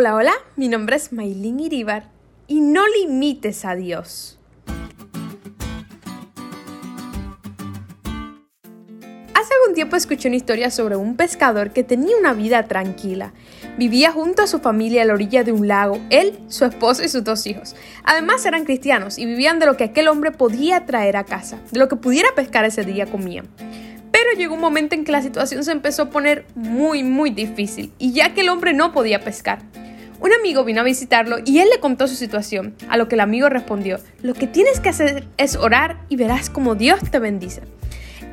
Hola, hola, mi nombre es Maylin Iribar y no limites a Dios. Hace algún tiempo escuché una historia sobre un pescador que tenía una vida tranquila. Vivía junto a su familia a la orilla de un lago, él, su esposa y sus dos hijos. Además eran cristianos y vivían de lo que aquel hombre podía traer a casa, de lo que pudiera pescar ese día comían. Pero llegó un momento en que la situación se empezó a poner muy, muy difícil, y ya que el hombre no podía pescar. Un amigo vino a visitarlo y él le contó su situación, a lo que el amigo respondió, lo que tienes que hacer es orar y verás como Dios te bendice.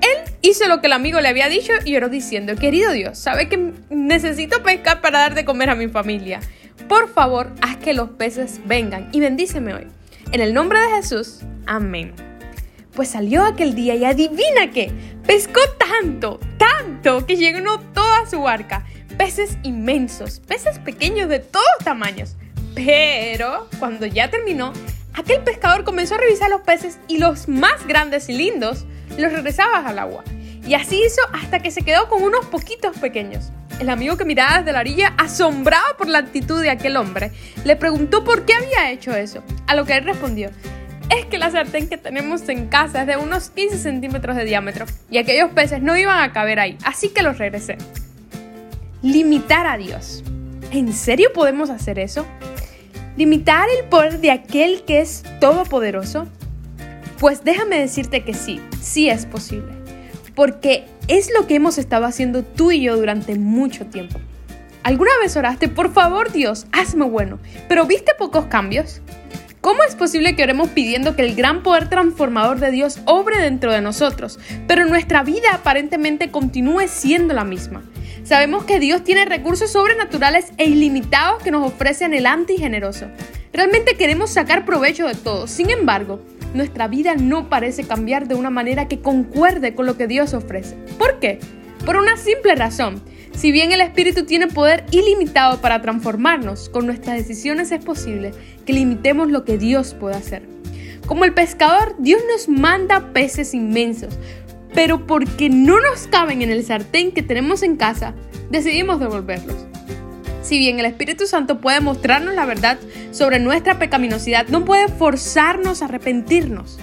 Él hizo lo que el amigo le había dicho y oró diciendo, querido Dios, sabe que necesito pescar para dar de comer a mi familia. Por favor, haz que los peces vengan y bendíceme hoy. En el nombre de Jesús, amén. Pues salió aquel día y adivina qué, pescó tanto, tanto, que llenó toda su barca. Peces inmensos, peces pequeños de todos tamaños. Pero cuando ya terminó, aquel pescador comenzó a revisar los peces y los más grandes y lindos los regresaba al agua. Y así hizo hasta que se quedó con unos poquitos pequeños. El amigo que miraba desde la orilla, asombrado por la actitud de aquel hombre, le preguntó por qué había hecho eso, a lo que él respondió, es que la sartén que tenemos en casa es de unos 15 centímetros de diámetro y aquellos peces no iban a caber ahí, así que los regresé. Limitar a Dios. ¿En serio podemos hacer eso? ¿Limitar el poder de aquel que es todopoderoso? Pues déjame decirte que sí, sí es posible. Porque es lo que hemos estado haciendo tú y yo durante mucho tiempo. ¿Alguna vez oraste, por favor Dios, hazme bueno, pero viste pocos cambios? ¿Cómo es posible que oremos pidiendo que el gran poder transformador de Dios obre dentro de nosotros, pero nuestra vida aparentemente continúe siendo la misma? Sabemos que Dios tiene recursos sobrenaturales e ilimitados que nos ofrece anhelante y generoso. Realmente queremos sacar provecho de todo, sin embargo, nuestra vida no parece cambiar de una manera que concuerde con lo que Dios ofrece. ¿Por qué? Por una simple razón. Si bien el Espíritu tiene poder ilimitado para transformarnos, con nuestras decisiones es posible que limitemos lo que Dios puede hacer. Como el pescador, Dios nos manda peces inmensos, pero porque no nos caben en el sartén que tenemos en casa, decidimos devolverlos. Si bien el Espíritu Santo puede mostrarnos la verdad sobre nuestra pecaminosidad, no puede forzarnos a arrepentirnos.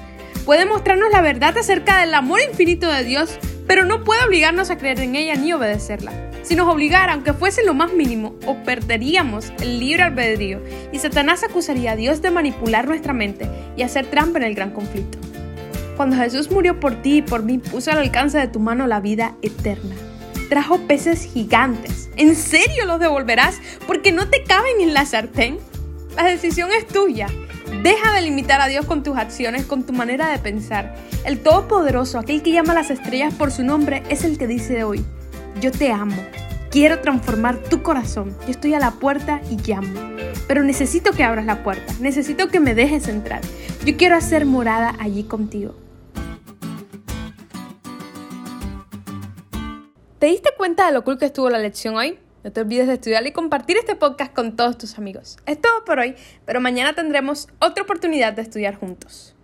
Puede mostrarnos la verdad acerca del amor infinito de Dios, pero no puede obligarnos a creer en ella ni obedecerla. Si nos obligara, aunque fuese lo más mínimo, o perderíamos el libre albedrío y Satanás acusaría a Dios de manipular nuestra mente y hacer trampa en el gran conflicto. Cuando Jesús murió por ti y por mí, puso al alcance de tu mano la vida eterna. Trajo peces gigantes. ¿En serio los devolverás porque no te caben en la sartén? La decisión es tuya. Deja de limitar a Dios con tus acciones, con tu manera de pensar. El Todopoderoso, aquel que llama a las estrellas por su nombre, es el que dice hoy, yo te amo. Quiero transformar tu corazón. Yo estoy a la puerta y llamo. Pero necesito que abras la puerta. Necesito que me dejes entrar. Yo quiero hacer morada allí contigo. ¿Te diste cuenta de lo cool que estuvo la lección hoy? No te olvides de estudiar y compartir este podcast con todos tus amigos. Es todo por hoy, pero mañana tendremos otra oportunidad de estudiar juntos.